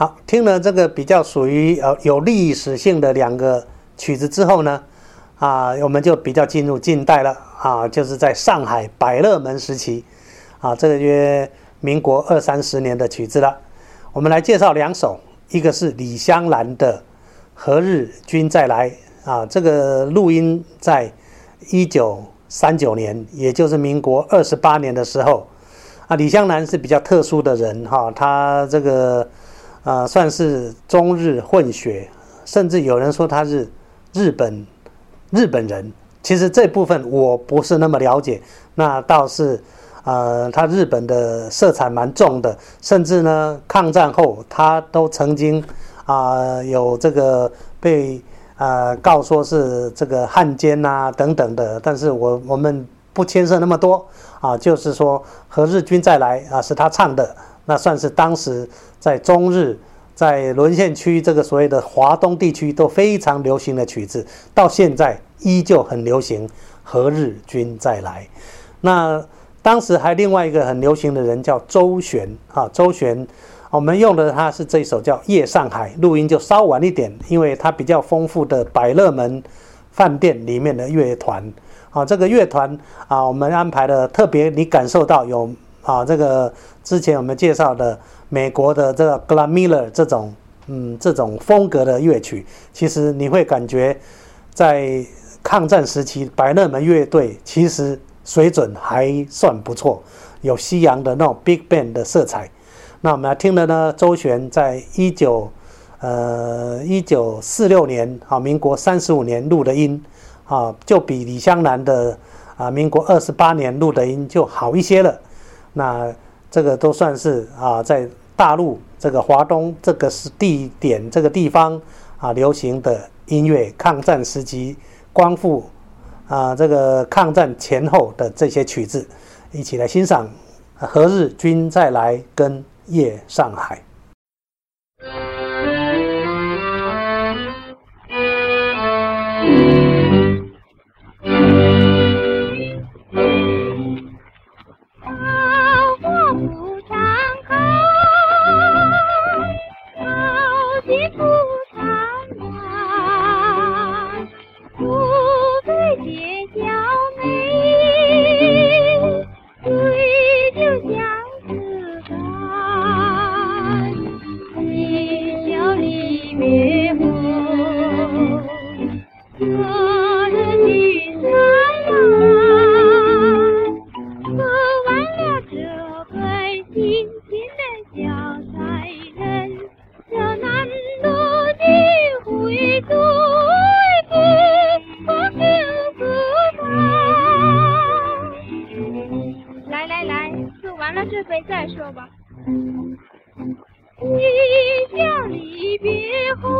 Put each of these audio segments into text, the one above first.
好，听了这个比较属于呃有历史性的两个曲子之后呢，啊，我们就比较进入近代了啊，就是在上海百乐门时期，啊，这个约民国二三十年的曲子了。我们来介绍两首，一个是李香兰的《何日君再来》啊，这个录音在一九三九年，也就是民国二十八年的时候。啊，李香兰是比较特殊的人哈，他这个啊算是中日混血，甚至有人说他是日本日本人。其实这部分我不是那么了解，那倒是呃，他日本的色彩蛮重的，甚至呢，抗战后他都曾经啊有这个被呃告说是这个汉奸呐等等的，但是我我们不牵涉那么多。啊，就是说《和日军再来》啊，是他唱的，那算是当时在中日在沦陷区这个所谓的华东地区都非常流行的曲子，到现在依旧很流行。《何日君再来》，那当时还另外一个很流行的人叫周璇啊，周璇，我们用的他是这首叫《夜上海》，录音就稍晚一点，因为它比较丰富的百乐门饭店里面的乐团。啊，这个乐团啊，我们安排的特别，你感受到有啊，这个之前我们介绍的美国的这个 Glam Miller 这种，嗯，这种风格的乐曲，其实你会感觉在抗战时期，百乐门乐队其实水准还算不错，有西洋的那种 Big Band 的色彩。那我们来听的呢，周璇在一九呃一九四六年啊，民国三十五年录的音。啊，就比李香兰的啊，民国二十八年录的音就好一些了。那这个都算是啊，在大陆这个华东这个是地点这个地方啊流行的音乐，抗战时期光复啊，这个抗战前后的这些曲子，一起来欣赏《何日君再来》跟《夜上海》。那这回再说吧。你将离别后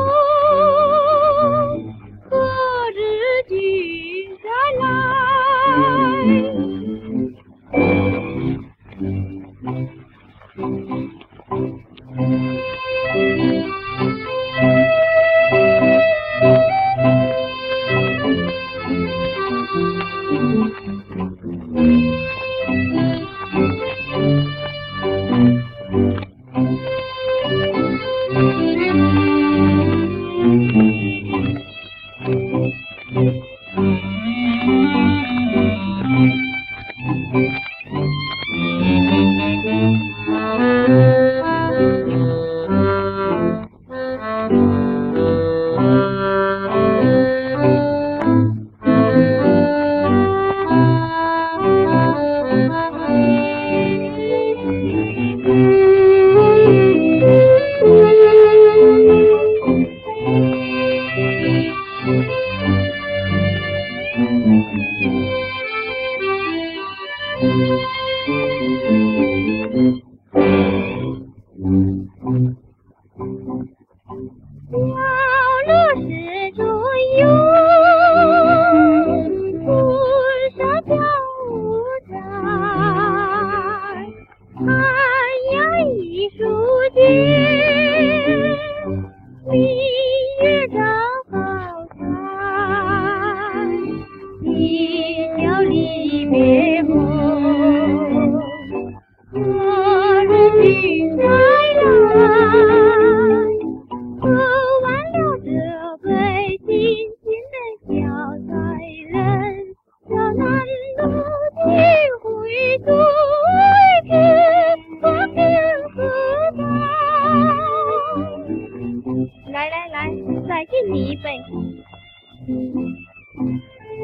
你悲。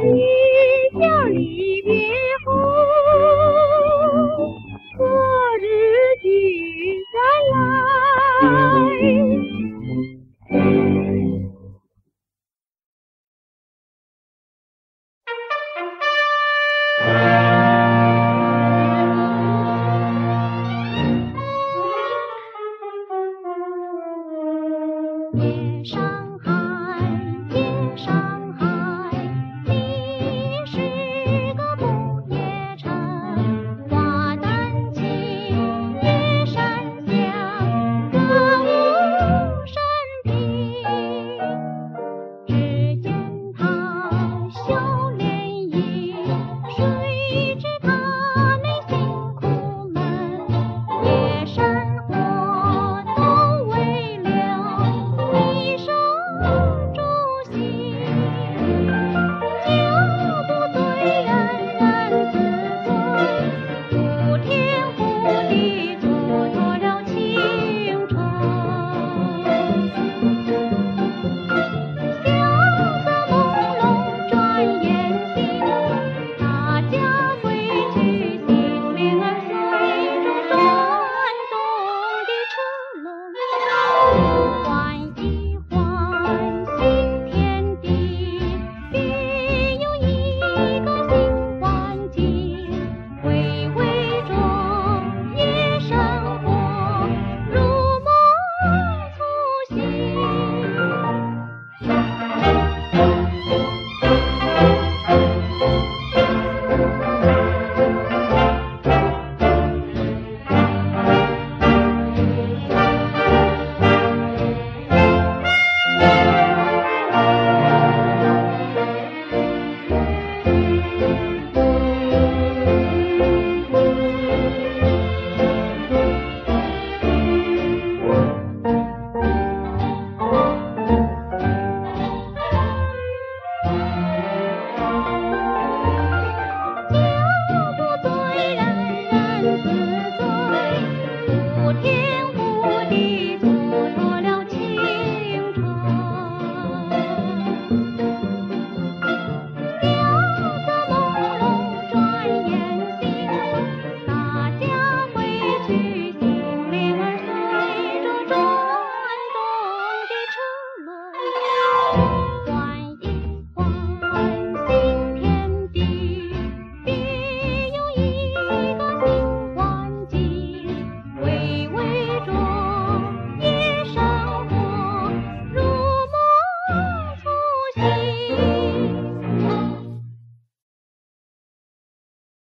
今宵离别后，何日君再来？上。